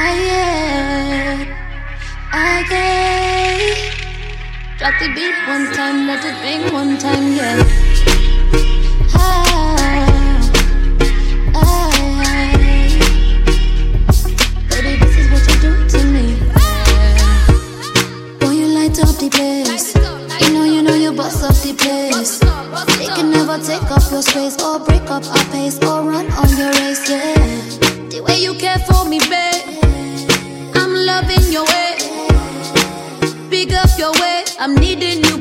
I get, I get. Drop the beat one time, let it ring one time, yeah. Ah, baby, this is what you do to me. Boy, you light up the place. You know, you know, you up the place. They can never take up your space, or break up our pace, or run on your race, yeah. The way you care for me, baby up in your way. Pick up your way. I'm needing you.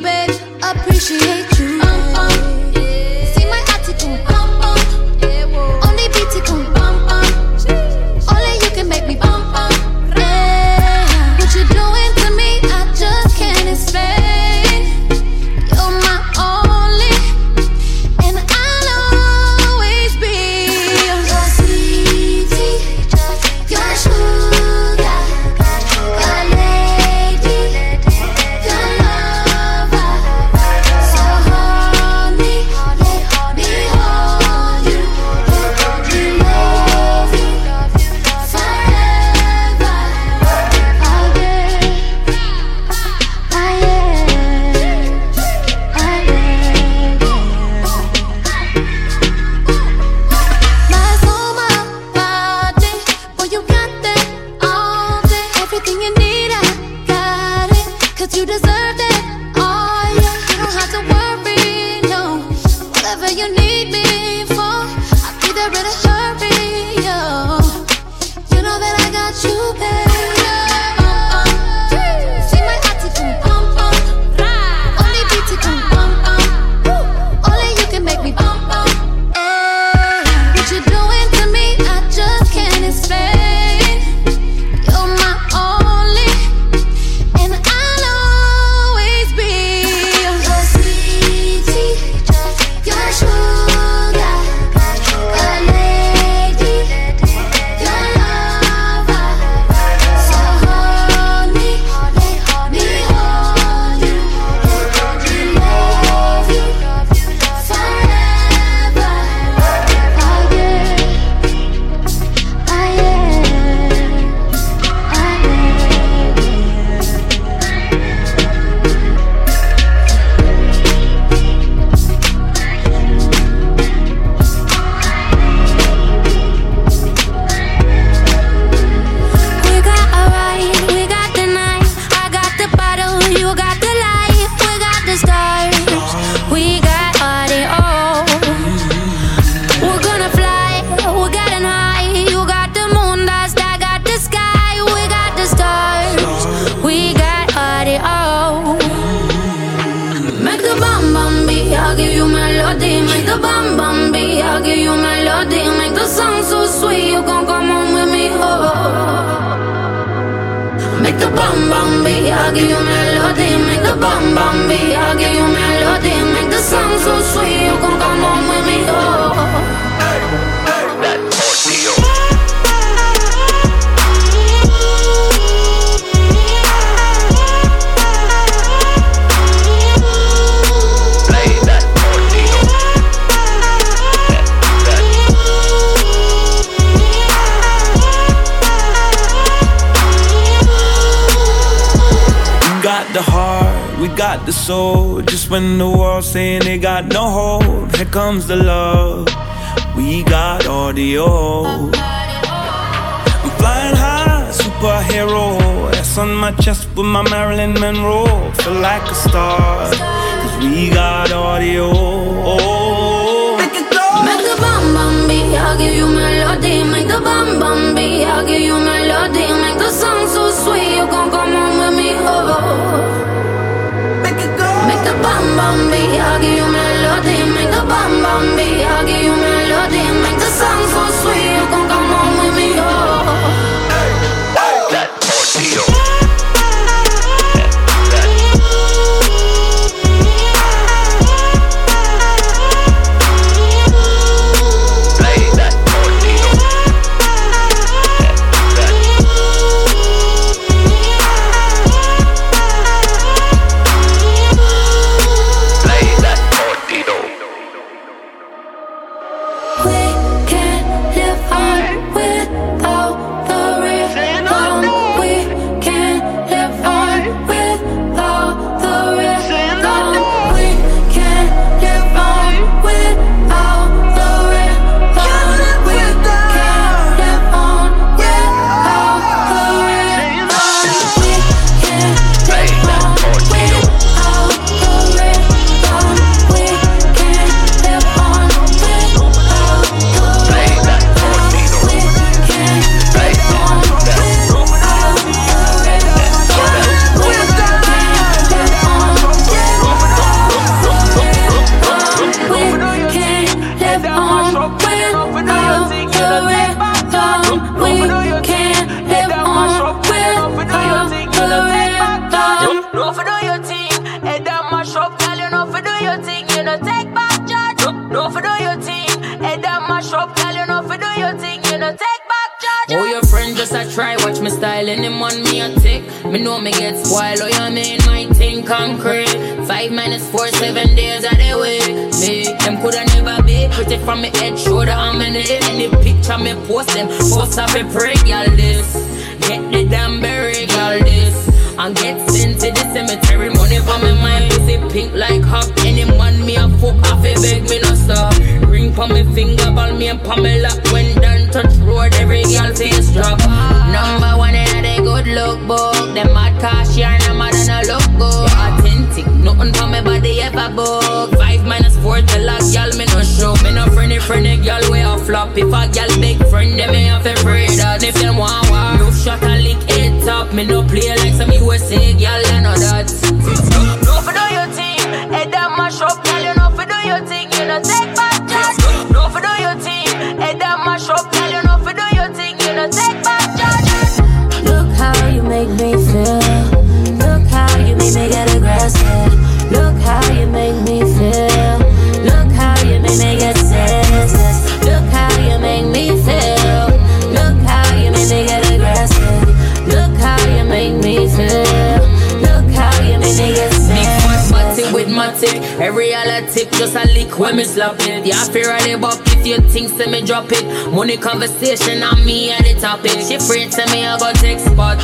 Tip just a lick when me slap it. Yeah, fear of the buck if you think say me drop it. Money conversation on me at the topic. She afraid say me I go take spot.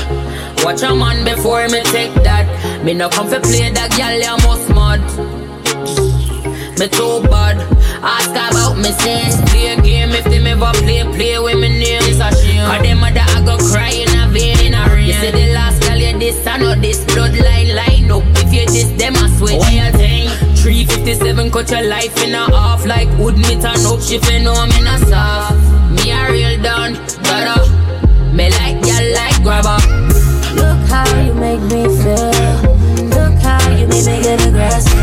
Watch a man before me take that. Me no come for play that girl you must mad. Me too bad. Ask about me since play a game if them ever play, play with me name. It's a shame. Cause them mother I go cry in a vein in a rain. You say the last girl you this, I know this bloodline line up. If you this, them I switch. What you think? 357 cut your life in a half like wood me turn up. She know me not soft. Me a real done, gotta. Me like ya like grabber. Look how you make me feel. Look how you make me get aggressive.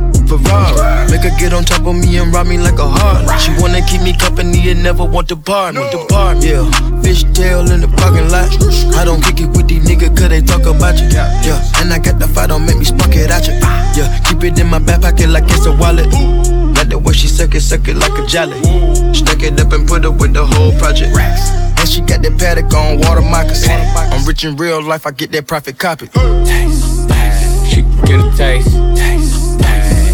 Ferrari. Make her get on top of me and rob me like a heart. She wanna keep me company and never want to bar me. Depart, yeah. Fish tail in the parking lot. I don't kick it with these niggas cause they talk about you. Yeah, and I got the fight, don't make me spark it at you. Yeah, keep it in my back pocket like it's a wallet. Like the way she suck it, suck it like a jelly. Stuck it up and put it with the whole project. And she got that paddock on water moccasin. I'm rich in real life, I get that profit copy. Taste, she get a taste. taste, taste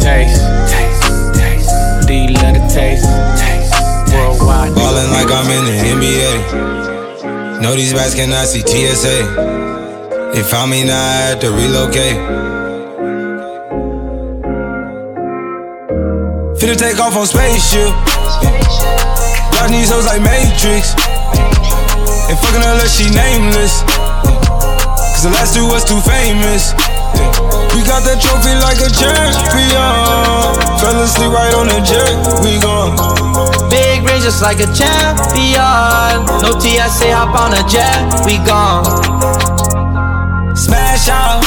Taste you love the taste? Worldwide. Ballin' like I'm in the NBA. Know these bats cannot see TSA. They found me now, I had to relocate. Finna take off on spaceship. Got these hoes like Matrix. Ain't fucking unless she nameless. Cause the last two was too famous. We got that trophy like a champion. Fell asleep right on the jet, we gone. Big range just like a champion. No TSA, hop on a jet, we gone. Smash out.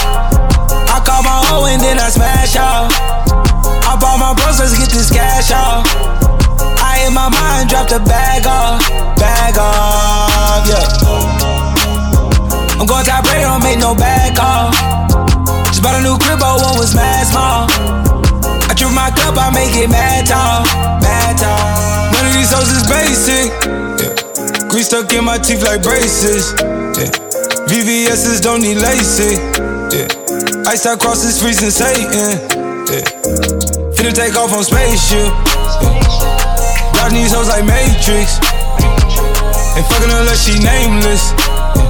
I call my hoe and then I smash out. I bought my bros, let's get this cash out. I in my mind, dropped the bag off, bag off, yeah. I'm going rate, don't make no back off. Bought a new crib, but one was mad small. I drink my cup, I make it mad tall, mad tall. None of these hoes is basic. Yeah. Grease stuck in my teeth like braces. Yeah. VVS's don't need LASIK. Yeah. Ice out crosses freezing Satan. Yeah. Finna take off on spaceship. Yeah. Got these hoes like Matrix. Ain't fucking unless she nameless. Yeah.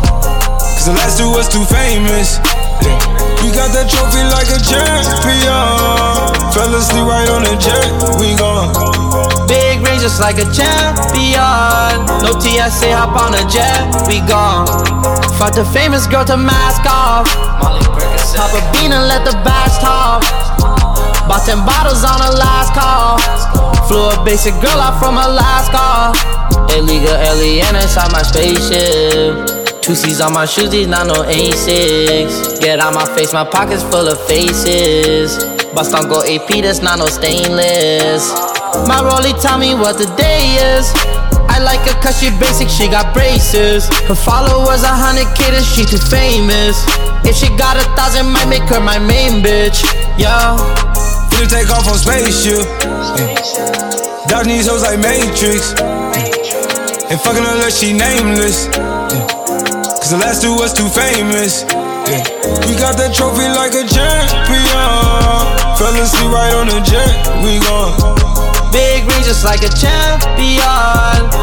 Cause the last two was too famous. We got that trophy like a champion. Fell asleep right on the jet, we gone. Big range just like a champion. No TSA, hop on a jet, we gone. Fuck the famous girl to mask off. Pop a bean and let the bass talk. Bought 10 bottles on the last call. Flew a basic girl out from Alaska. Illegal alien inside my spaceship. Two C's on my shoes, these not no A6. Get out my face, my pockets full of faces. Bust on go AP, that's not no stainless. My rollie tell me what the day is. I like her cause she basic, she got braces. Her followers a hundred K, she too famous. If she got a thousand, might make her my main bitch. Yeah. Finna take off on spaceship. Yeah. Dog these hoes like Matrix. And fucking unless she nameless. The last two was too famous. Yeah. We got that trophy like a champion. Fell asleep right on the jet, we gone. Big ring just like a champion.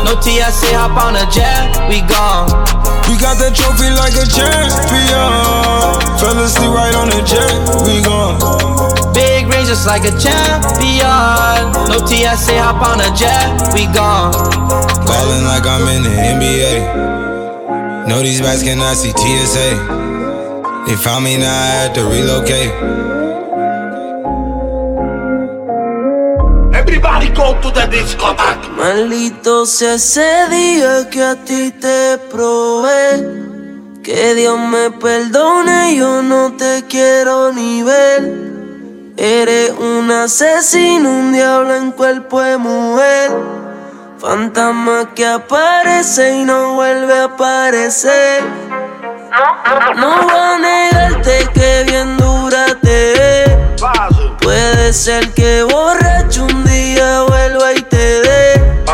No TSA, hop on a jet, we gone. We got that trophy like a champion. Fell asleep right on the jet, we gone. Big ring just like a champion. No TSA, hop on a jet, we gone. Ballin' like I'm in the NBA. Know these bats cannot see TSA. They found me now, I had to relocate. Everybody go to the discotheque. Maldito sea ese día que a ti te probé. Que Dios me perdone, yo no te quiero ni ver. Eres un asesino, un diablo en cuerpo de mujer. Fantasma que aparece y no vuelve a aparecer. No va a negarte que bien dura te es. Puede ser que borracho un día vuelva y te dé.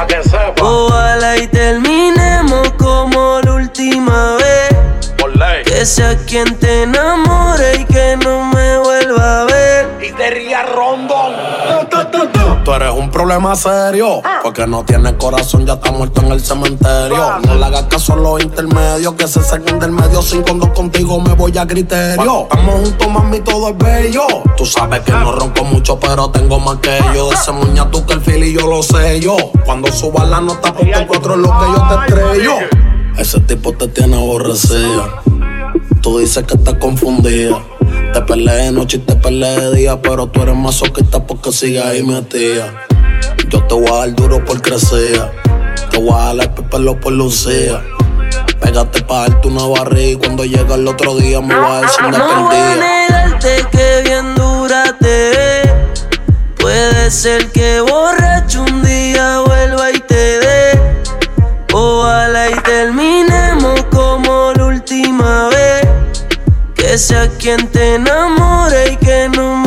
Ojalá y terminemos como la última vez. Que sea quien te enamore y que no me vuelva a ver. Y te ría rondón. Tú eres un problema serio. Porque no tienes corazón, ya está muerto en el cementerio. No le hagas caso a los intermedios. Que se saquen del medio. Sin cuando contigo me voy a criterio. Estamos juntos, mami, todo es bello. Tú sabes que no ronco mucho, pero tengo más que yo. De ese muña tú que el fili yo lo sé yo. Cuando suba la nota, cuatro es lo que yo te estrello. Ese tipo te tiene aborrecida. Tú dices que estás confundida. Te peleé de noche y te peleé de día, pero tú eres masoquista porque sigues ahí metida. Yo te voy a dar duro por crecer. Te voy a dar el pelo por lucía. Pégate pa' darte una barriga y cuando llega el otro día me voy a decir No voy a negarte que bien dura te ve. Puede ser que borracho un día vuelva y te dé. Que sea quien te enamore y que no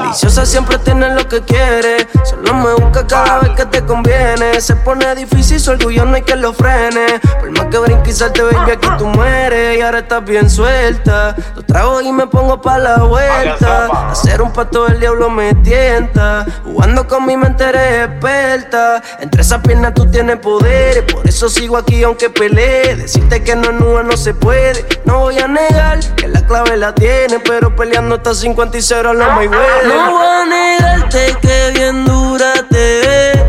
Maliciosa siempre tiene lo que quiere. Solo me busca cada vez que te conviene. Se pone difícil, su orgullo no hay que lo frene. Por más que brinque y salte, baby, aquí tú mueres. Y ahora estás bien suelta. Lo trago y me pongo pa' la vuelta. Hacer un pato del diablo me tienta. Jugando con mi mente eres experta. Entre esas piernas tú tienes poder. Por eso sigo aquí aunque pelee. Decirte que no es nube no se puede. No voy a negar que la clave la tiene. Pero peleando hasta 56 no voy a negarte que bien dura te ve.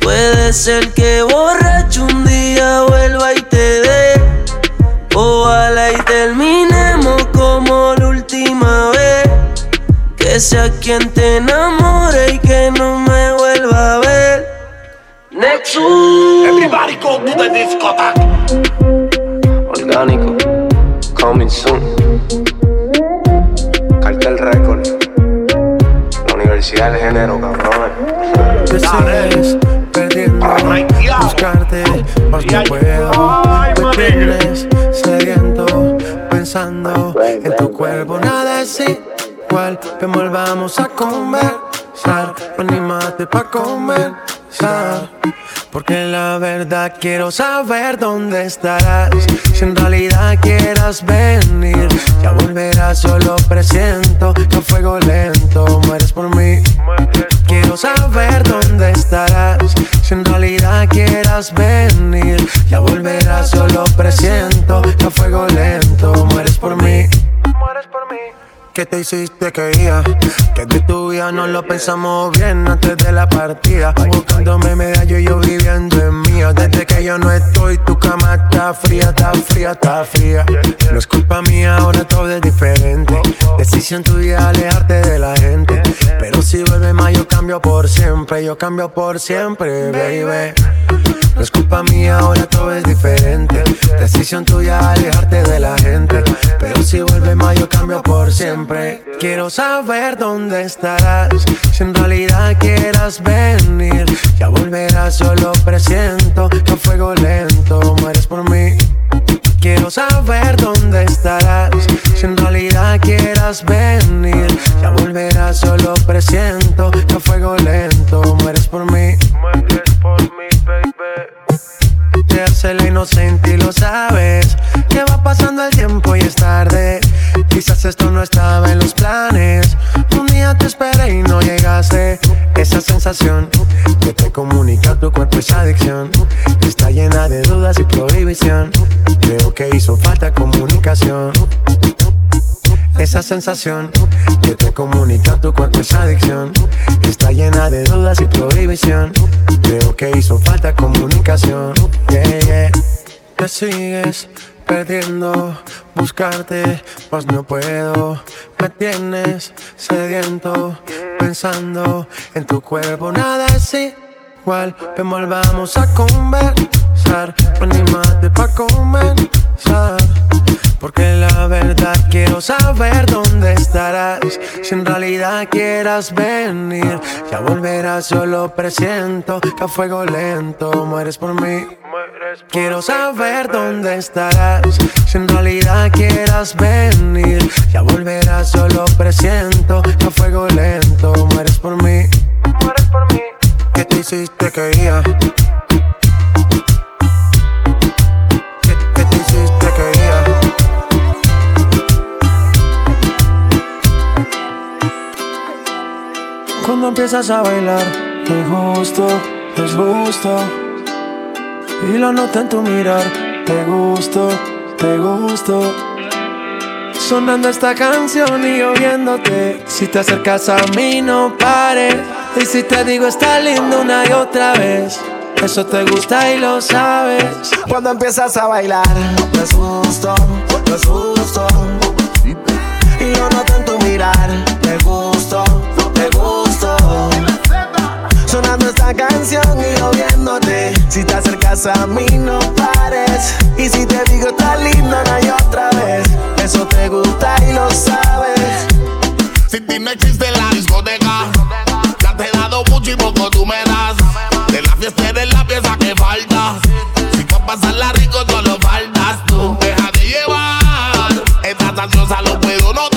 Puede ser que borracho un día vuelva y te dé. Ojalá y terminemos como la última vez. Que sea quien te enamore y que no me vuelva a ver. Nexus. Everybody go to the discotheque. Orgánico. Coming soon. Cartel Record. Universidad del Género, cabrón. Te sigues perdiendo, buscarte, más no puedo. Me tienes sediento, pensando en tu cuerpo. Nada es igual, ven volvamos a conversar. Anímate pa' conversar. Porque la verdad quiero saber dónde estarás. Si en realidad quieras venir, ya volverás, solo presiento que fuego lento mueres por mí. Quiero saber dónde estarás. Si en realidad quieras venir, ya volverás, solo presiento que fuego lento mueres por mí. ¿Qué te hiciste que iba? Que de tu vida no lo pensamos bien antes de la partida. Buscándome medallo y yo viviendo en mía. Desde que yo no estoy, tu cama está fría, está fría, está fría. No es culpa mía, ahora todo es diferente. Decisión tuya alejarte de la gente. Pero si vuelve más, yo cambio por siempre. Yo cambio por siempre, baby. No es culpa mía, ahora todo es diferente. Decisión tuya alejarte de la gente. Pero si vuelve más, yo cambio por siempre. Quiero saber dónde estarás. Si en realidad quieras venir, ya volverás, solo presiento que fuego lento mueres por mí. Quiero saber dónde estarás. Si en realidad quieras venir, ya volverás, solo presiento que fuego lento mueres por mí. Mueres por mí, baby. Te hace la inocente y lo sabes. Que va pasando el tiempo y es tarde. Quizás esto no estaba en los planes. Un día te esperé y no llegaste. Esa sensación que te comunica tu cuerpo es adicción. Está llena de dudas y prohibición. Creo que hizo falta comunicación. Esa sensación que te comunica tu cuerpo es adicción. Está llena de dudas y prohibición. Creo que hizo falta comunicación. Yeah, yeah. Te sigues perdiendo, buscarte, pues no puedo. Me tienes sediento, pensando en tu cuerpo, nada es igual. Ven, volvamos a conversar, anímate pa' comenzar. Porque la verdad quiero saber dónde estarás. Si en realidad quieras venir, ya volverás, solo presiento que a fuego lento mueres por mí. Quiero saber dónde estarás. Si en realidad quieras venir, ya volverás, solo presiento que a fuego lento mueres por mí. Mueres por mí. ¿Qué te hiciste que Cuando empiezas a bailar, te gusto, es gusto. Y lo noto en tu mirar, te gusto, te gusto. Sonando esta canción y oyéndote. Si te acercas a mí, no pares. Y si te digo, está lindo una y otra vez. Eso te gusta y lo sabes. Cuando empiezas a bailar, me asusto, me asusto. Y lo noto en tu mirar, te gusto, y yo. Si te acercas a mí, no pares. Y si te digo, está lindo una y otra vez. Eso te gusta y lo sabes. Si ti no existe la discoteca, ya te he dado mucho y poco tú me das. De la fiesta eres la pieza que falta. Si pa' pasarla rico solo faltas tú. Deja de llevar, estás ansiosa lo puedo notar.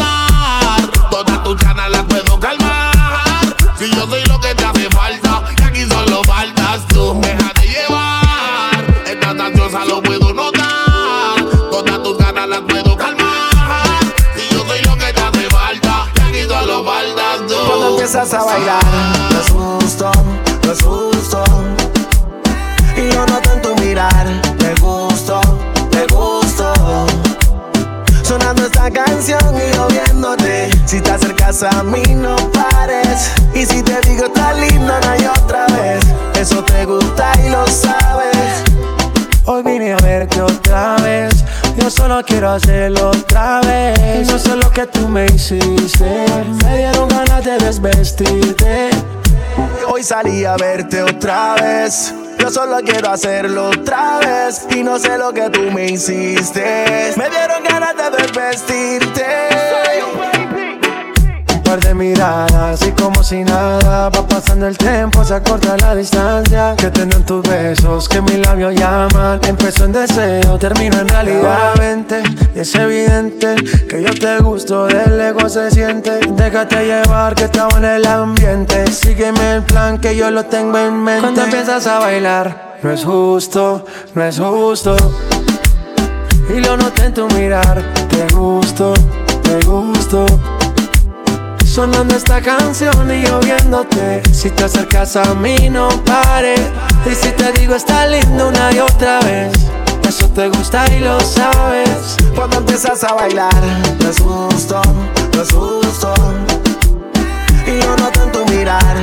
Empiezas a bailar, me asusto, me asusto. Y lo noto en tu mirar, te gusto, te gusto. Sonando esta canción y yo viéndote. Si te acercas a mí, no pares. Y si te digo, está lindo una y otra vez. Eso te gusta y lo sabes. Hoy vine a verte otra vez. Yo solo quiero hacerlo otra vez. Y no sé lo que tú me hiciste. Me dieron ganas de desvestirte. Hoy salí a verte otra vez. Yo solo quiero hacerlo otra vez. Y no sé lo que tú me hiciste. Me dieron ganas de desvestirte. Par de miradas y como si nada Va pasando el tiempo, se acorta la distancia. Que tienen tus besos, que mis labios llaman. Empezó en deseo, termino en realidad. Vente, y es evidente que yo te gusto Del ego se siente. Déjate llevar que estamos en el ambiente. Sígueme el plan que yo lo tengo en mente. Cuando empiezas a bailar No es justo, no es justo. Y lo noté en tu mirar Te gusto, te gusto Sonando esta canción y yo viéndote. Si te acercas a mí no pares Y si te digo está lindo una y otra vez Eso te gusta y lo sabes. Cuando empiezas a bailar, me asusto, me asusto. Y yo noto en tu mirar,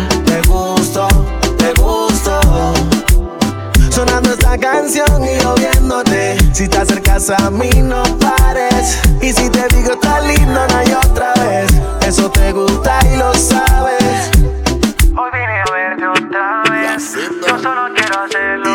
Canción y yo viéndote. Si te acercas a mí, no pares. Y si te digo, está lindo una y otra vez. Eso te gusta y lo sabes. Hoy vine a verte otra vez Yo solo quiero hacerlo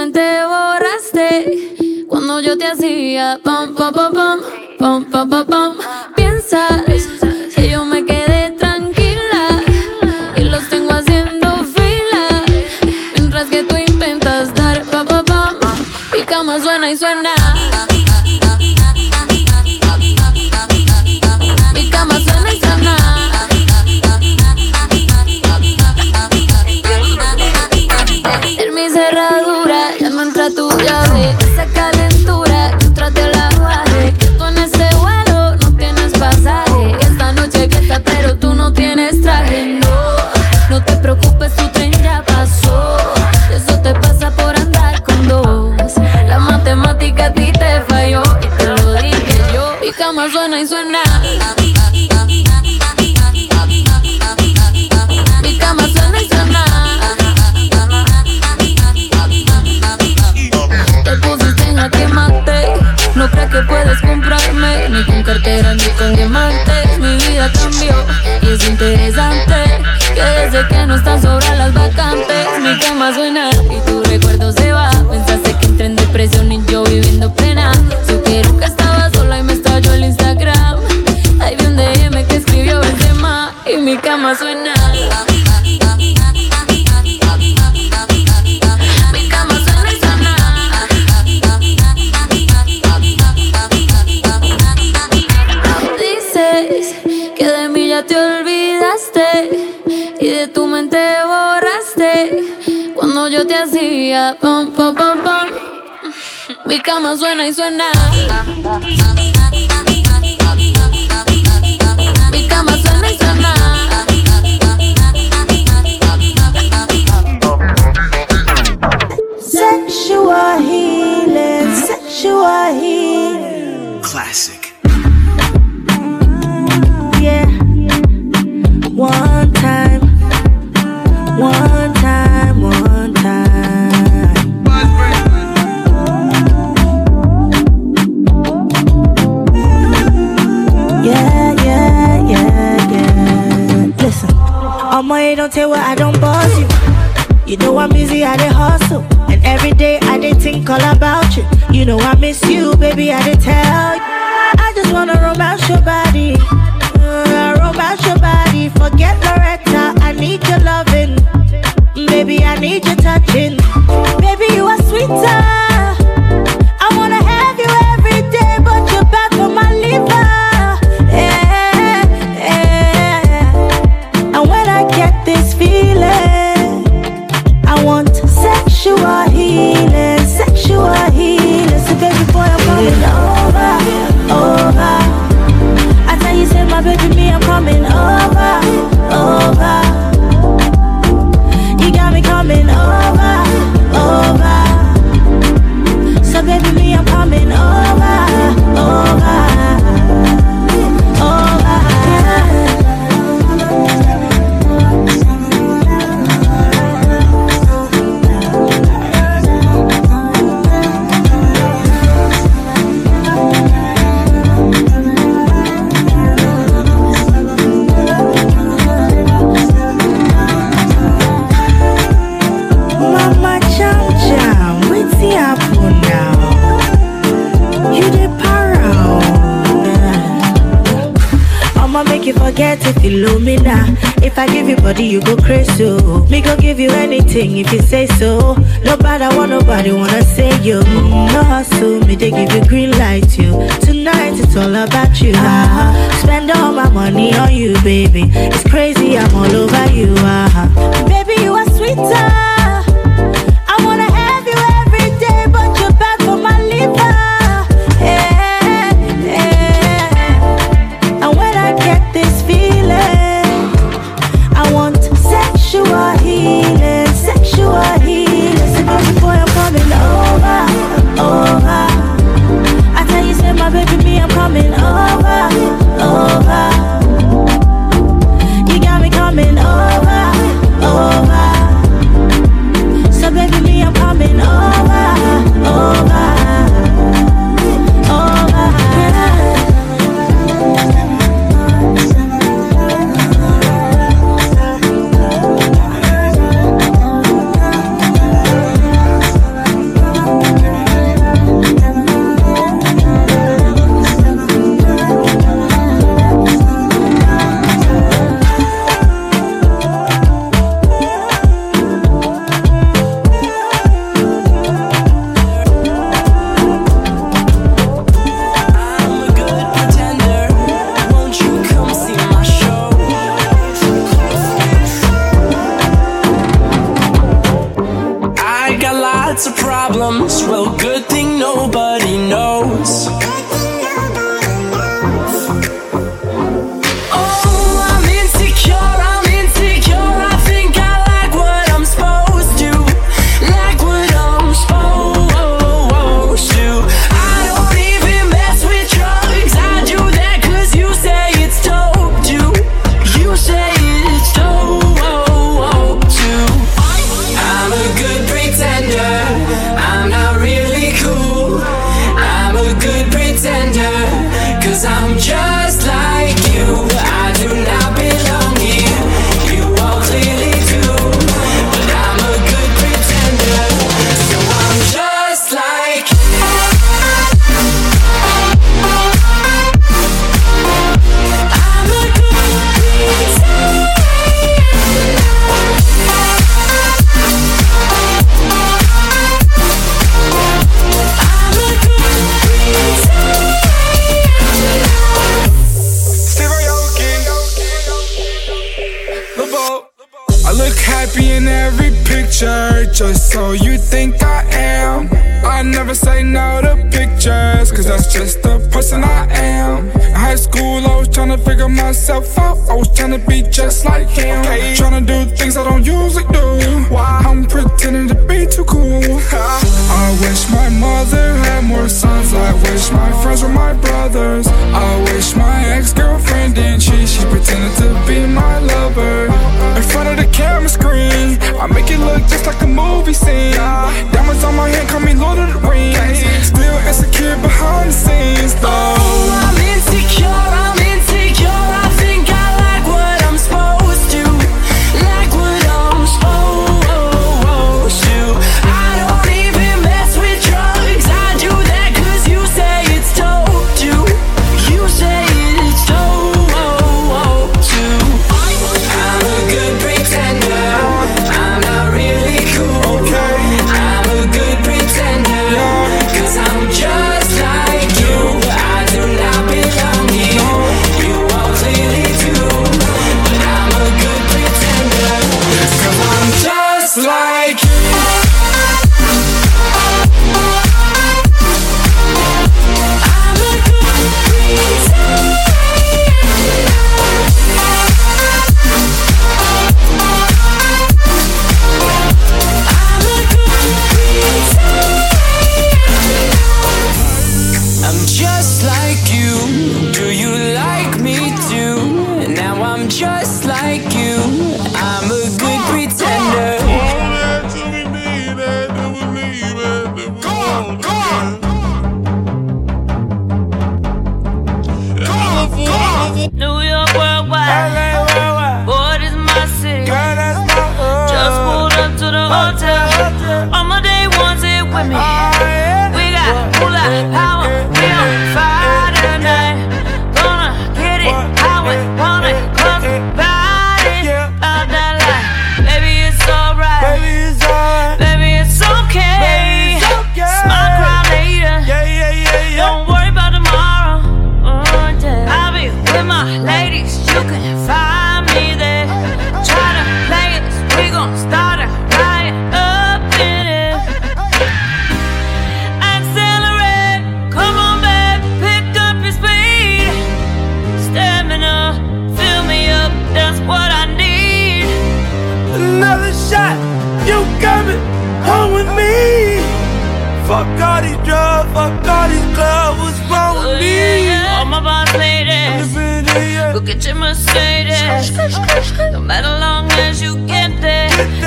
mente borraste. Cuando yo te hacía pam, pam, pam, pam, pam, pam, pam, pam. Piensas que yo me quedé tranquila Y los tengo haciendo fila. Mientras que tú intentas dar pa pa pam Mi cama suena y suena cama suena y suena. say, don't tell what I don't boss you. You know I'm busy, I dey hustle. And every day I dey think all about you. You know I miss you, baby, I dey tell you.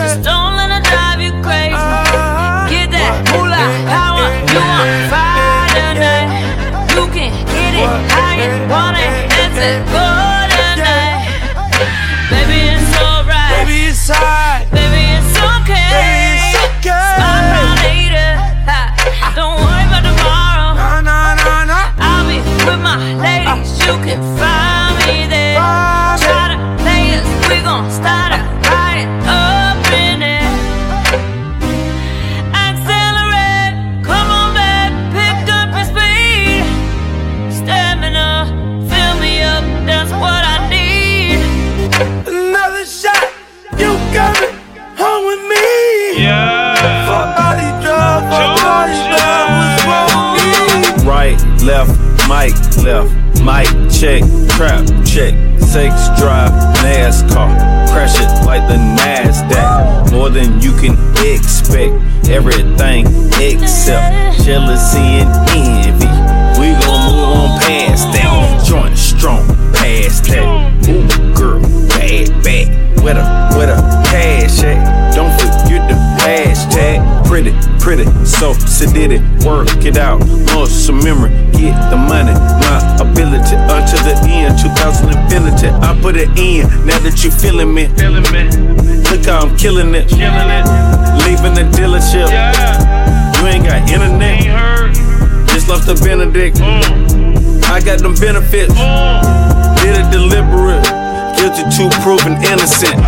Just don't everything except jealousy and envy. We gon' move on past that. Joint strong past that. Ooh, girl, bad, back, With a, with a cash at. Don't forget the hashtag. Pretty, pretty, so sedated. Work it out. Muscle memory get the money, my ability. Until the end, 2000 ability. I put it in, now that you feeling me. Feeling me. Look how I'm killing it. Killing it. Leaving the dealership. Yeah. You ain't got internet. Ain't heard. Just left the Benedict. Mm. I got them benefits. Mm. Did it deliberate. Guilty to proven innocent.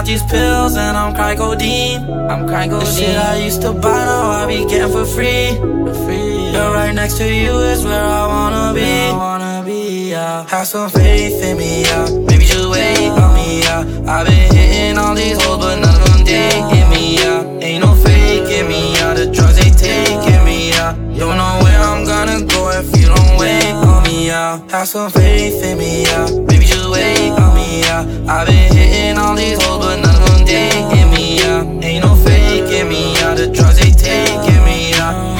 Out these pills and I'm crying codeine. I'm crying codeine. The shit I used to buy now I be getting for free. For free. Girl, right next to you is where I wanna be. I wanna be, yeah. Have some faith in me, yeah. Maybe just wait on me, yeah. I've been hitting all these holes, but none of them taking me, yeah. Ain't no faking me, yeah. The drugs they taking me, yeah. Don't know where I'm gonna go if you don't wait on me, yeah. Have some faith in me, yeah. Maybe just wait on me, yeah. I've been hitting all these hoes, but none of them taking me, yeah. Ain't no faking me, yeah. The drugs they taking me.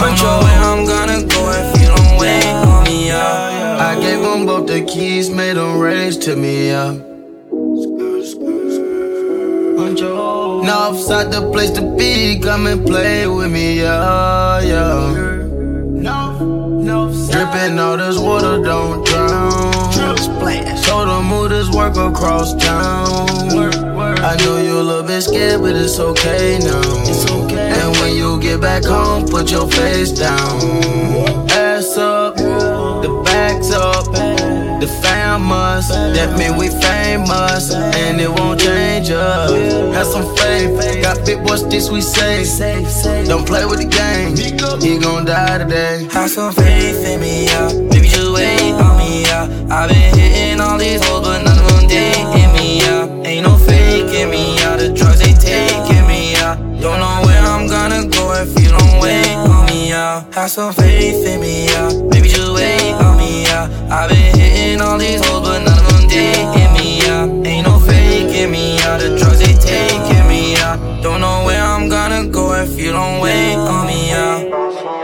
Don't know where I'm gonna go if you don't wait on me, yeah. I gave them both the keys, made them race to me, yeah. Northside the place to be, come and play with me, yeah, yeah. Dripping all this water, don't drown. Told them move this work across town. I know you a little bit scared, but it's okay now. And when you get back home, put your face down. Ass up, the back's up. The famous, that mean we famous, and it won't change us. Have some faith, got big boy sticks we safe. Don't play with the game, he gon' die today. Have some faith in me, yeah. Maybe just wait on me, yeah. I've been hitting all these hoes, but none of them taking me, yeah. Ain't no faking me, yeah. The drugs they taking me, yeah. Don't know where I'm gonna go if you don't wait on me, yeah. Have some faith in me, yeah. Maybe just wait on me, yeah. I've been hitting all these hoes, but none of them taking me, yeah. Ain't no faking me, yeah. The yeah. Don't know where I'm gonna go if you don't wait on me, yeah.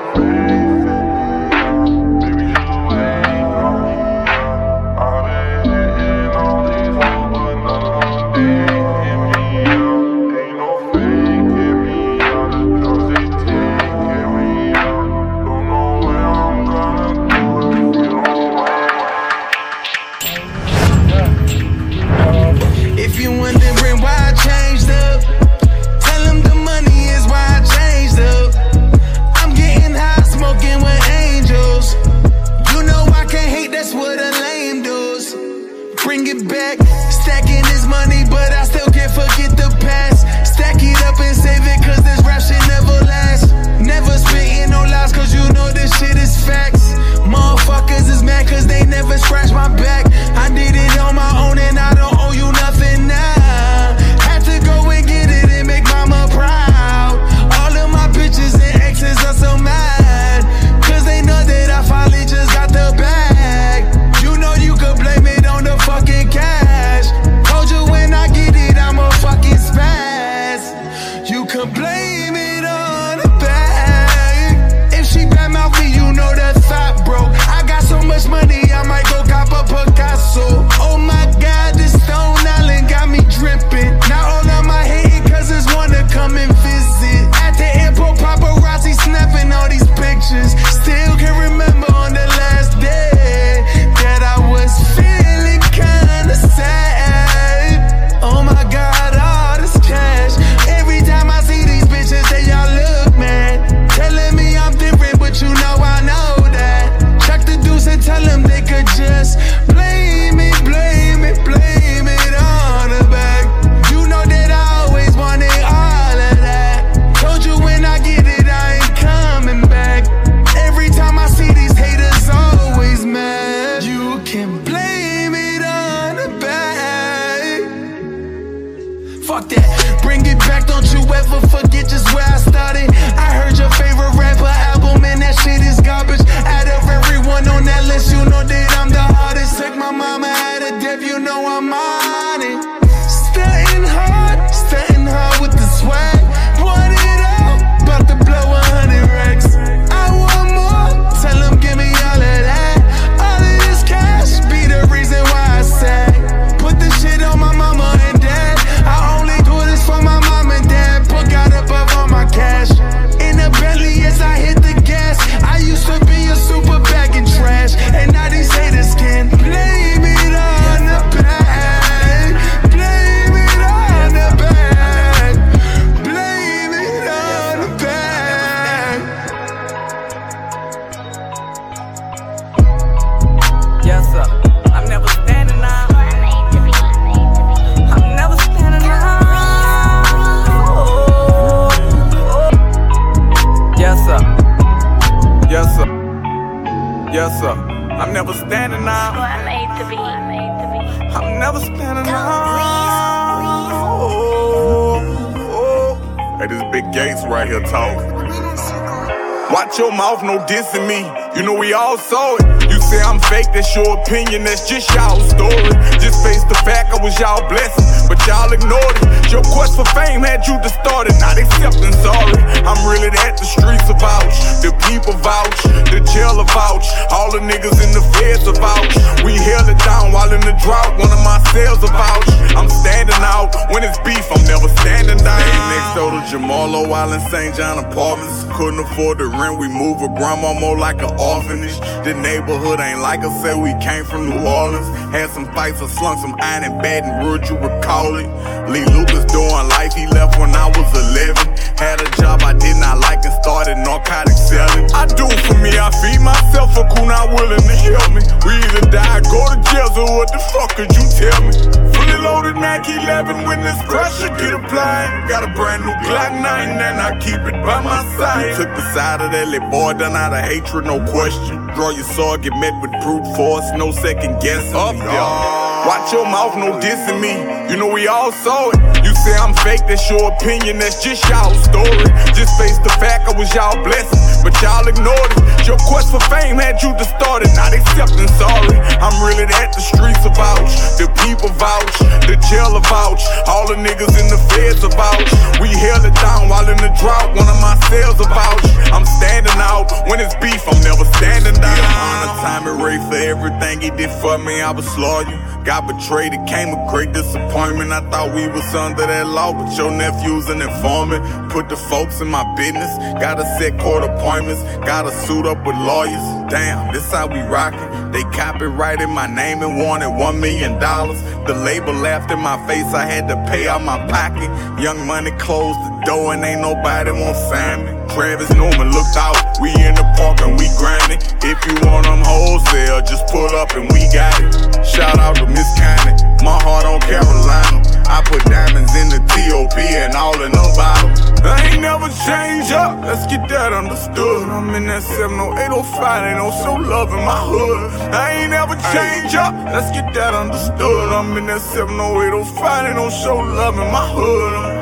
Grandma more like an orphanage. The neighborhood ain't like I said, we came from New Orleans. Had some fights, I slung some iron and in Baton Rouge, you recall it. Lee Lucas doing life, he left when I was 11. Had a job I did not like and started narcotic selling. I do for me, I feed myself, a cool not willing to help me. We either die, or go to jail, so what the fuck could you tell me? Fully loaded Mac 11 when this pressure get applied. Got a brand new Glock 9 and I keep it by my side. Took the side of that little boy done out of hatred, no question. Draw your sword, get met with brute force, no second guessing. Up there. Watch your mouth, no dissing me. You know we all saw it. Say I'm fake, that's your opinion, that's just y'all story. Just face the fact I was y'all blessing, but y'all ignored it. Your quest for fame had you distorted, not accepting sorry. I'm really that, the streets are vouch, the people vouch, the jailer vouch, all the niggas in the feds are vouch. We held it down while in the drought, one of my sales are vouch. I'm standing out when it's beef, I'm never standing down. Honor time and Ray for everything he did for me, I was loyal. Got betrayed, it came a great disappointment. I thought we was under that law, but your nephew's an informant. Put the folks in my business, gotta set court appointments, gotta suit up with lawyers. Damn, this how we rockin'. They copyrighted my name and wanted one million dollars. The label laughed in my face, I had to pay out my pocket. Young money closed the door and ain't nobody want family. Travis Newman looked out, we in the park and we grinding. If you want them wholesale, just pull up and we got it. Shout out to Miss Cannon, my heart on Carolina. I put diamonds in the TOP and all in the bottle. I ain't never change up, let's get that understood. I'm in that 70805, ain't no show love in my hood. I ain't never change up, let's get that understood. I'm in that 70805, ain't no show love in my hood.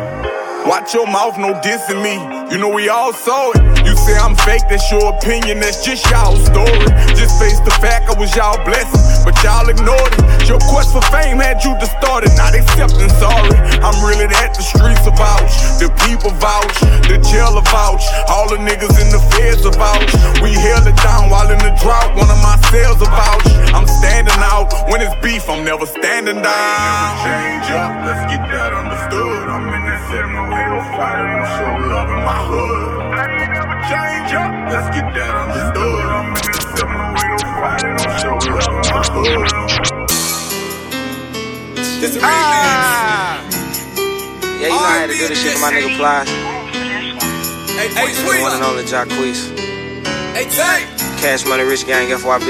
Watch your mouth, no dissing me. You know we all saw it. You say I'm fake, that's your opinion, that's just y'all story. Just face the fact I was y'all blessing, but y'all ignored it. Your quest for fame had you distorted, not accepting sorry. I'm really that, the streets are vouch, the people vouch, the jailer vouch, all the niggas in the feds are vouch. We held it down while in the drought, one of my sales are vouch. I'm standing out when it's beef, I'm never standing down. 70805, I'm show love in my hood. Change up, let's get that understood. I'm in that 70805, I'm show love in my hood. This ah. Yeah, you know I had to do this shit for my nigga Fly. Hey, hey, the one and only Jacquees. Hey, Tank. Cash Money Rich Gang FYB.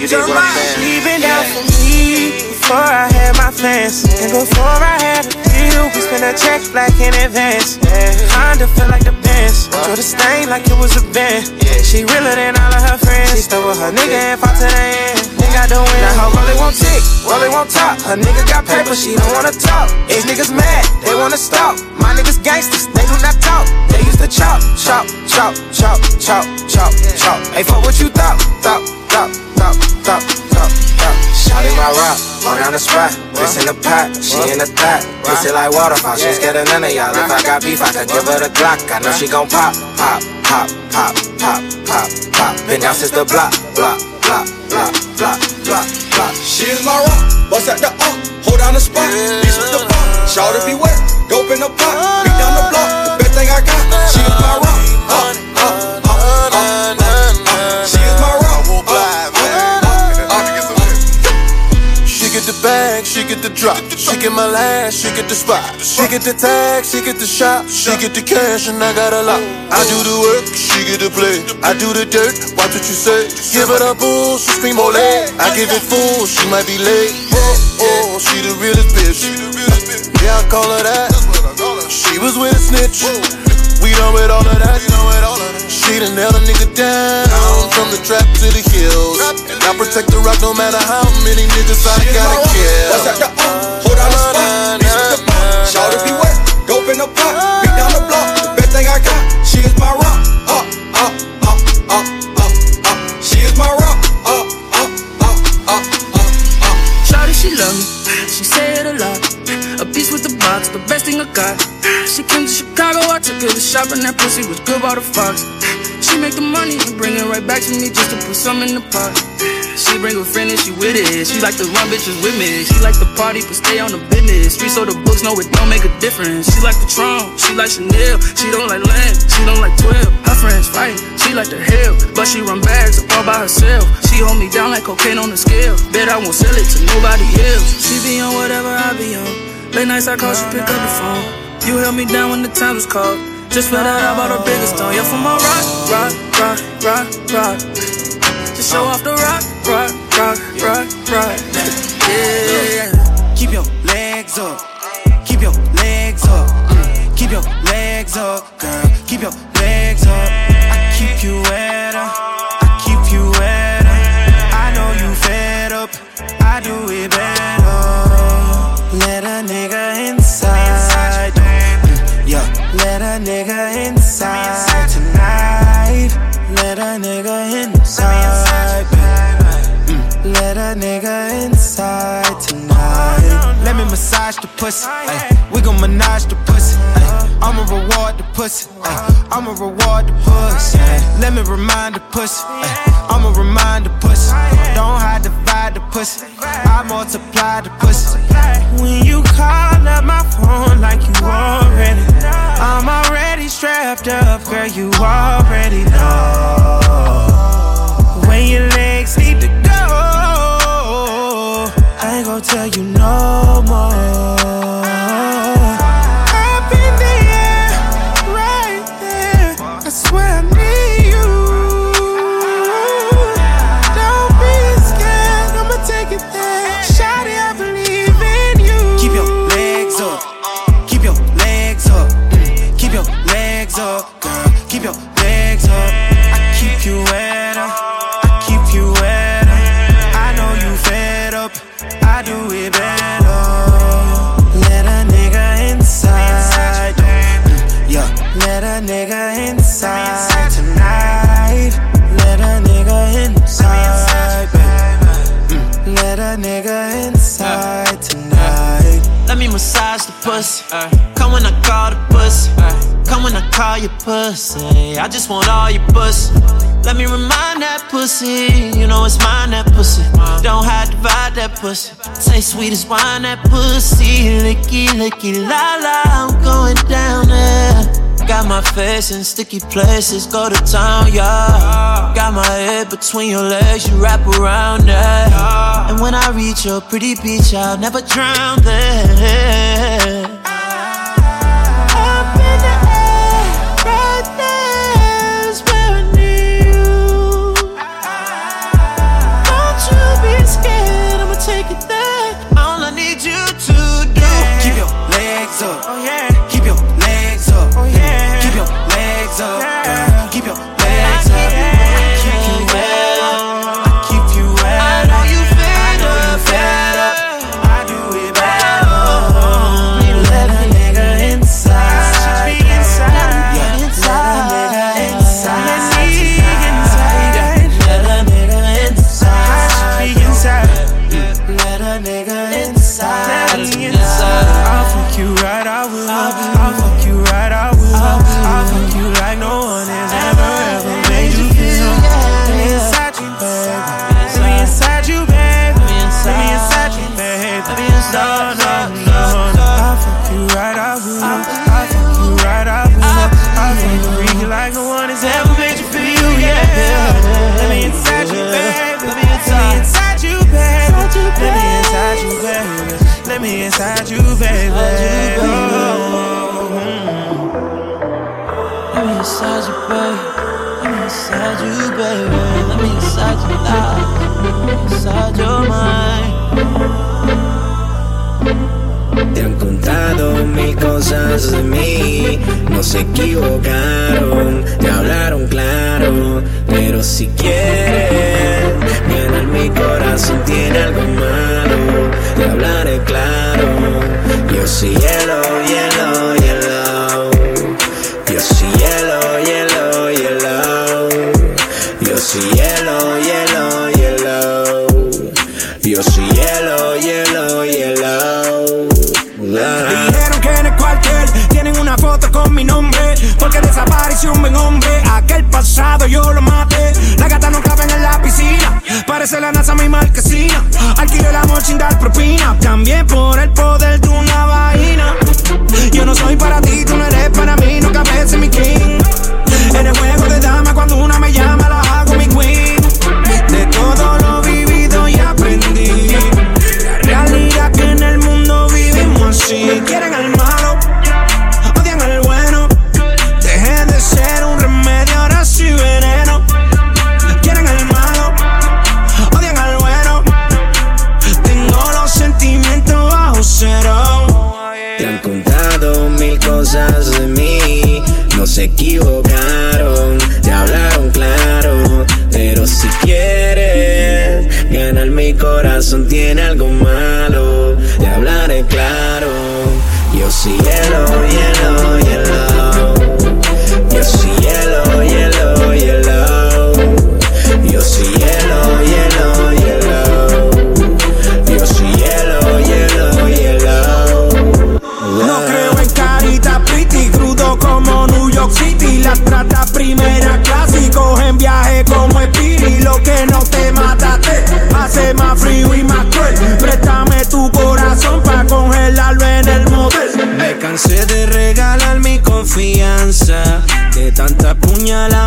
You dig what I'm saying? Leaving down for me before I had my plans. And before I had a deal, we spent a check black in advance. Kinda feel like the Benz. Throw the stain like it was a band. Yeah, she realer than all of her friends. She stuck with her nigga and fought to the end. Then got the win. Now her rollie won't tick, rollie won't talk. Her nigga got paper, she don't wanna talk. These niggas mad, they wanna stop. My niggas gangsters, they do not talk. They used to chop, chop, chop, chop, chop, chop, chop. Hey, fuck what you thought, thought, thought, thought, thought, thought, thought. Shawty my rock, on down the spot. This in the pot, she in the thought. This it like waterfall, she scared of none of y'all. If I got beef, I could give her the Glock. I know she gon' pop, pop, pop, pop, pop, pop, pop. Been down since the block, block, block, block, block, block, block. She is my rock, bust at the up, hold down the spot, beats with the pop. Shout to be wet, dope in the pot, beat down the block, the best thing I got. She is my rock, drop. She get my last, she get the spot. She get the tag, she get the shop. She get the cash, and I got a lot. I do the work, she get the play. I do the dirt, watch what you say. Give her the bull, she scream ole. I give it full, she might be late. Oh, oh, she the realest bitch. Yeah, I call her that. She was with a snitch. We done with all of that. She done held a nigga down from the trap to the hills. And I protect the rock no matter how many niggas I gotta kill. Bust at the uh, up, hold down the spot, beats with the pop. Shout to be wet, dope in the pot, beat down the block, the best thing I got. She is my rock, up, up, up, up, up, up. She is my rock, up, up, up, up, up, up. Shawty, she love me. She say it a lot. A piece with the box, the best thing I got. She came to Chicago, I took her to shopping. That pussy was good by the fox. She make the money and bring it right back to me just to put some in the pot. She bring a friend and she with it. She like to run bitches with me. She like to party but stay on the business. Streets so the books know it don't make a difference. She like the Trump, she like Chanel. She don't like land, she don't like 12. Her friends fight, she like the hell. But she run bags all by herself. She hold me down like cocaine on the scale. Bet I won't sell it to nobody else. She be on whatever I be on. Late nights I call, she pick up the phone. You held me down when the time was called. Just for that, out about her biggest stone. Yeah, for my rock, rock, rock, rock, rock. Just show off the rock, rock, rock, rock, rock. Yeah. Keep your legs up. Keep your legs up. Keep your legs up, girl. Keep your legs up. I keep you. Massage the pussy. Ay. We gon' menage the pussy. Ay. I'ma reward the pussy. Ay. I'ma reward the pussy. Ay. Let me remind the pussy. Ay. I'ma remind the pussy. Don't hide, divide the pussy. I multiply the pussy. When you call up my phone like you already, I'm already strapped up, girl. You already know. When your legs need to tell you no more. A nigga inside tonight. Let a nigga inside, babe. Mm, Let a nigga inside tonight. Let me massage the pussy. Come when I call the pussy. Come when I call your pussy. I just want all your pussy. Let me remind that pussy. You know it's mine, that pussy. Don't hide, divide that pussy. Say sweet as wine, that pussy. Licky, licky, la la. I'm going down there. Got my face in sticky places, go to town, yeah. Got my head between your legs, you wrap around that. And when I reach your pretty beach, I'll never drown there. de mí. No se equivocaron, te hablaron claro, pero si quieres un buen hombre. Aquel pasado yo lo maté. La gata no caben en la piscina. Parece la NASA mi marquesina. Alquilé la amor sin dar propina. También por el poder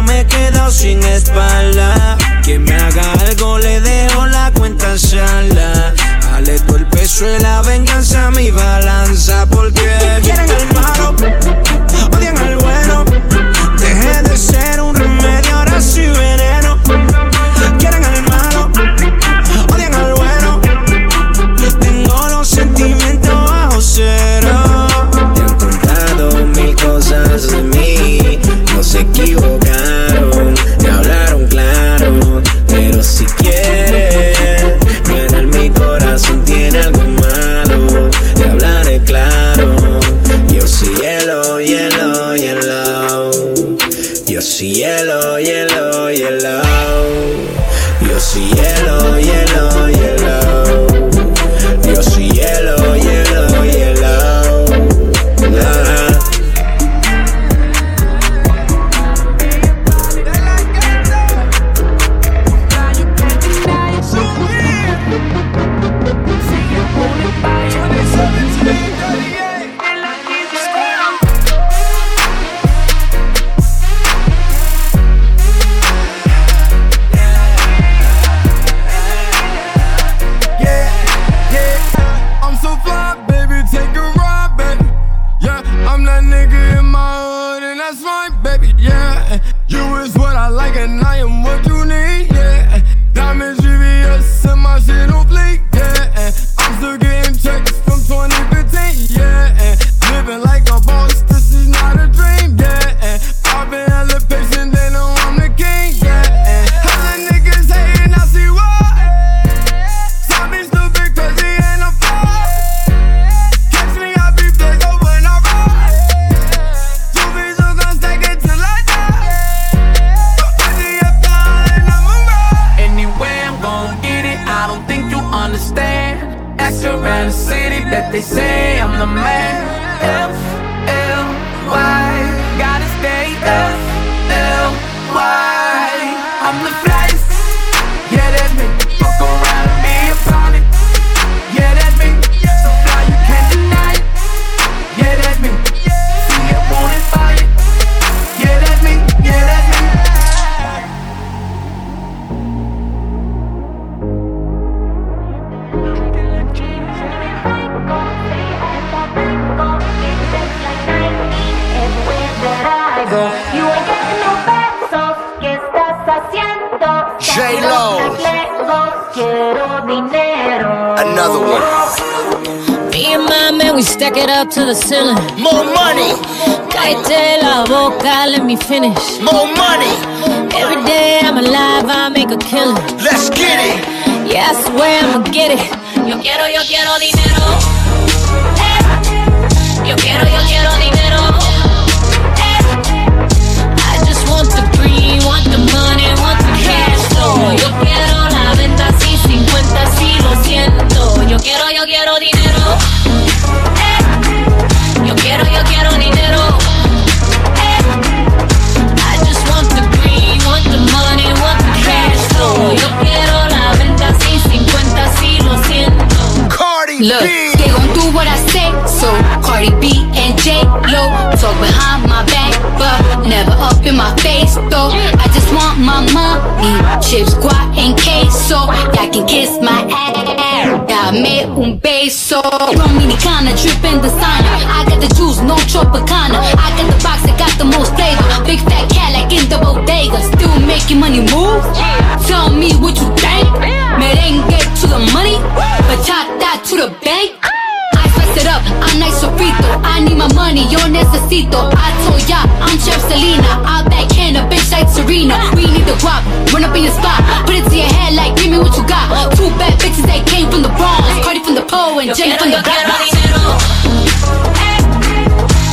me he quedado sin espalda. Quien me haga algo le dejo la cuenta sala. Dale el peso de la venganza mi balanza, porque quieren el malo. J Lo. Another one. Me and my man, we stack it up to the ceiling. More money. Cállate la boca, let me finish. More money. Every day I'm alive, I make a killing. Let's get it. Yeah, I swear I'ma get it. Yo quiero, yo quiero dinero. Yo quiero, yo quiero dinero. Quiero, yo quiero dinero. Eh. Yo quiero, yo quiero dinero. Eh. I just want the green, want the money, want the cash flow. Yo quiero la venta así, 50 sí, lo siento. Cardi Look, B. they gon' do what I say, so Cardi B and J Lo talk behind my back, but never up in my face though. I just want my money, chips, guac, and queso. Y'all can kiss my ass, dame un beso. Dominicana, drippin' designer. I got the juice, no Tropicana. I got the box that got the most flavor. Big fat cat like in the bodega, still making money move. Tell me what you think. Merengue to the money, bachata to the bank. I it up, I'm nice sofrito. I need my money, yo necesito. I told ya, I'm Chef Selena. I backhand a bitch like Serena. We need the guap, run up in your spot. Put it to your head like, give me what you got. Two bad bitches that came from the Bronx. Cardi from the pole and Jenny from the block.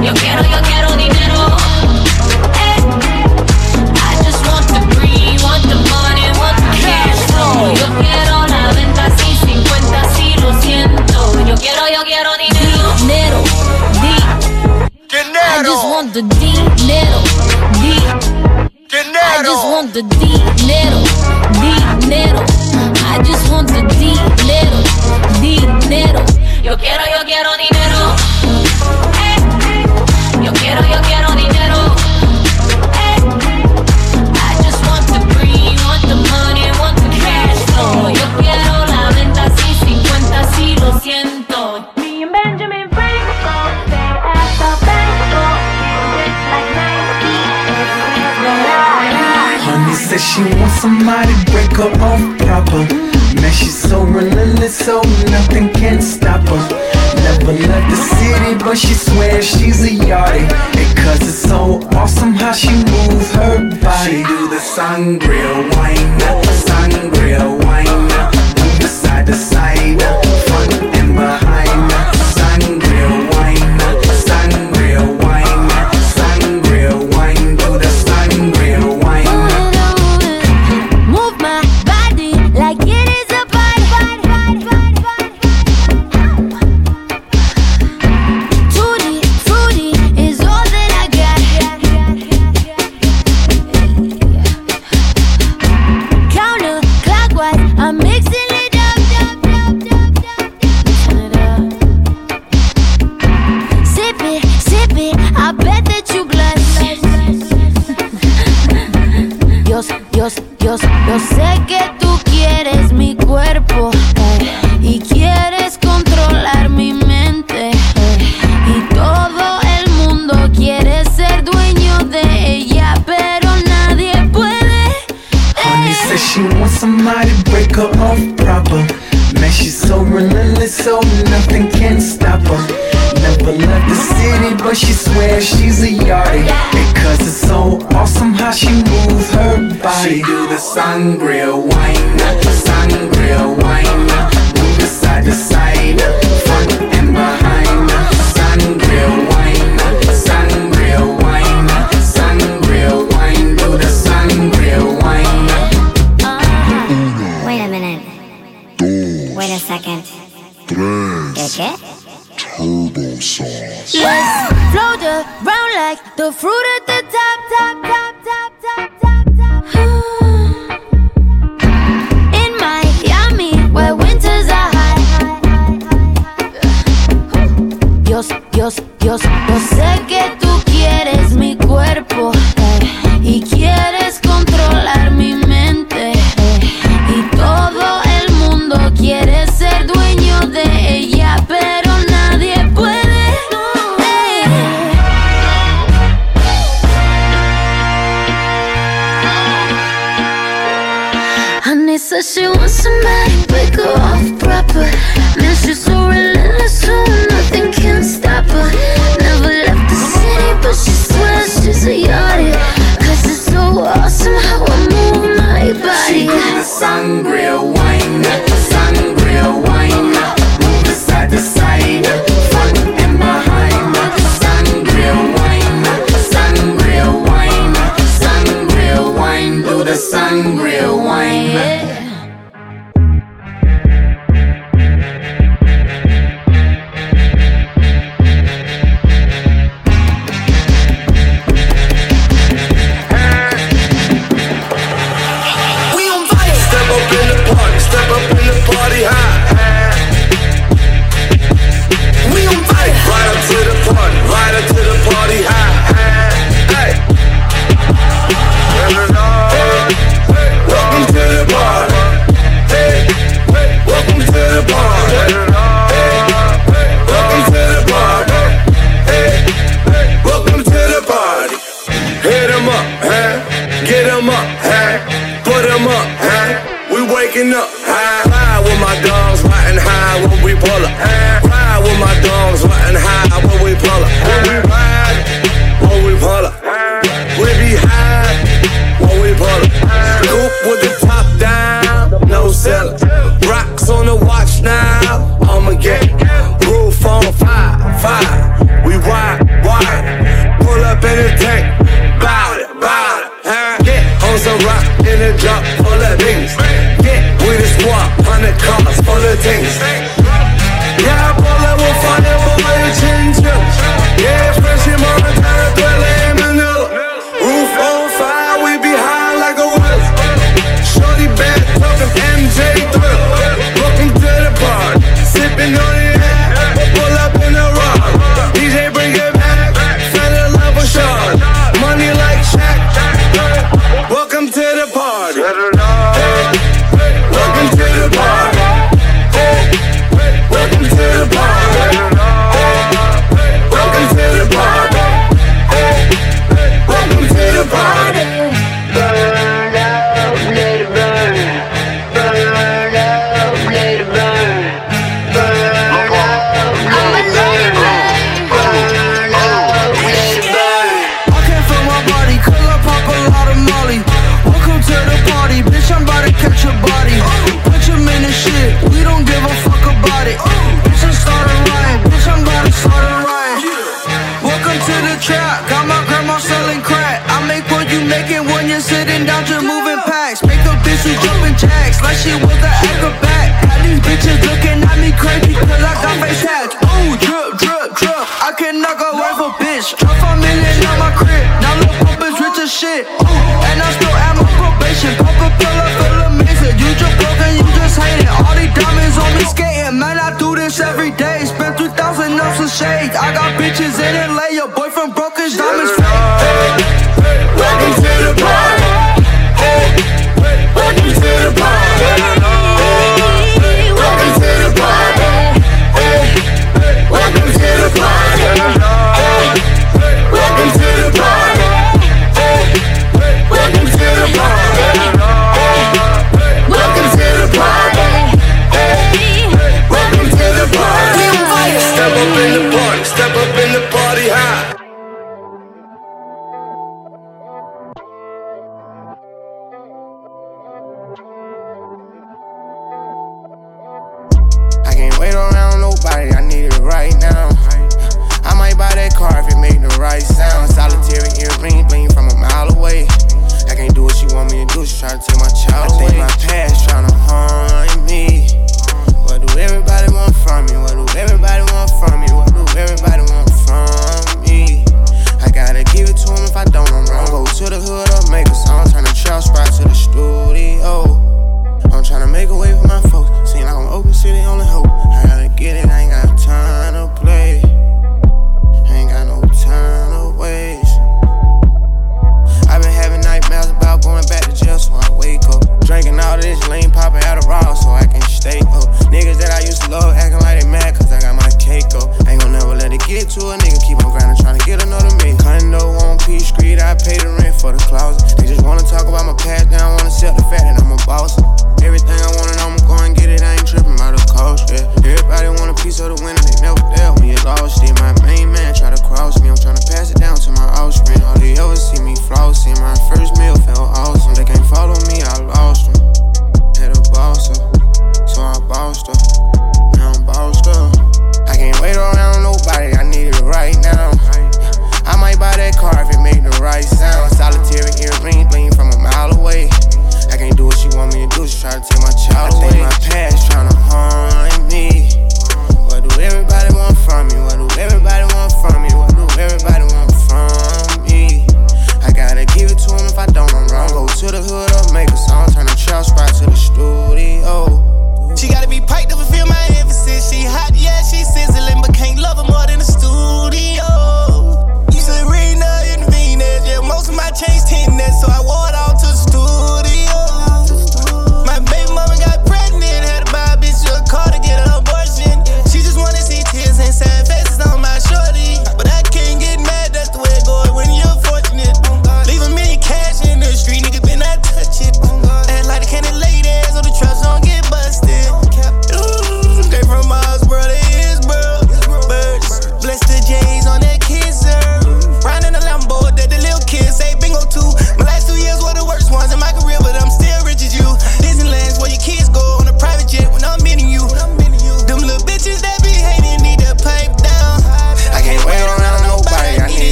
Yo quiero, yo quiero dinero. Quiero, yo quiero dinero. Dinero, di. I just want the dinero, di. I just want the dinero, dinero. I just want the dinero, dinero. Yo quiero, yo quiero dinero. Eh. Quiero, yo quiero do good things.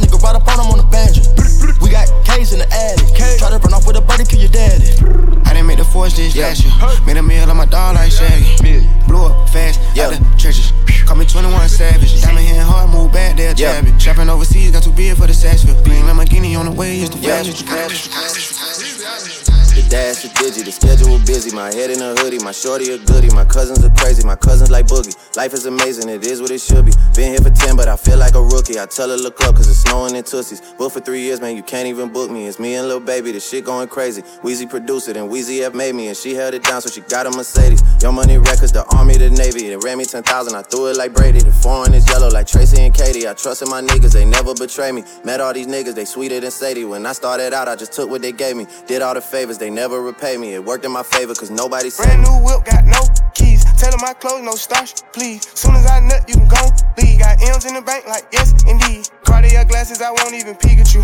Nigga right up on him on the banjo. We got K's in the attic. Try to run off with a buddy, kill your daddy. I didn't make the force this last year. Made a meal on my dog like Shaggy. Blew up fast, out the churches. Call me 21 Savage. Diamond hand hard, move back, they'll jab it. Shopping overseas, got too big for the Sashville. Green Lamborghini on the way, it's the Yeah. Dash is digi, the schedule busy. My head in a hoodie, my shorty a goodie. My cousins are crazy, my cousins like boogie. Life is amazing, it is what it should be. Been here for 10, but I feel like a rookie. I tell her look up, cause it's snowing in Tussies. Booked for three years, man, you can't even book me. It's me and Lil Baby, the shit going crazy. Weezy produced it, and Weezy F made me, and she held it down, so she got a Mercedes. Young Money Records, the Army, the Navy. They ran me 10,000, I threw it like Brady. The foreign is yellow like Tracy and Katie. I trusted my niggas, they never betray me. Met all these niggas, they sweeter than Sadie. When I started out, I just took what they gave me. Did all the favors, they never repay me. It worked in my favor, cause nobody said Brand new whip, got no keys. Tell my clothes, no starch, please. Soon as I nut, you can go leave. Got M's in the bank, like yes, indeed. Cartier glasses, I won't even Pikachu.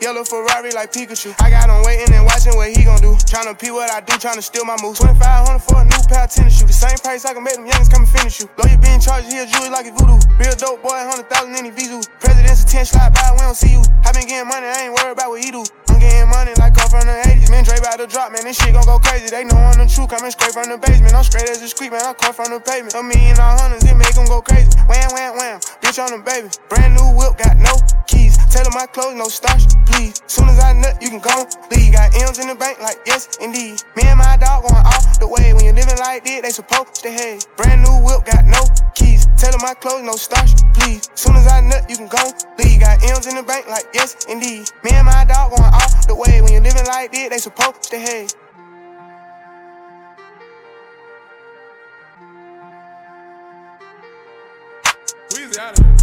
Yellow Ferrari like Pikachu. I got him waiting and watching what he gon' do. Tryna pee what I do, tryna steal my moves. 2500 for a new pair of tennis shoes. The same price I can make them youngins come and finish you. though Lawyer being charged, he a jewelry like a voodoo. Real dope boy, 100,000 in his visu. President's attention slide by, we don't see you. I been getting money, I ain't worried about what he do. I'm getting money like come from the 80s. Man, Dre about to drop, man, this shit gon' go crazy. They know I'm the truth, coming straight from the basement. I'm straight as a street, man, I come from the pavement. A million all hundreds, it make them go crazy. Wham, wham, wham, bitch on the baby. Brand new whip, got no keys. Tell my clothes, no starch, please. Soon as I nut, you can go leave. Got M's in the bank, like yes, indeed. Me and my dog going all the way. When you're living like this, they supposed to hate. Brand new whip, got no keys. Tell my clothes, no starch, please. Soon as I nut, you can go leave. Got M's in the bank, like yes, indeed. Me and my dog going all the way. When you're living like this, they supposed to hate. Weezy out of here.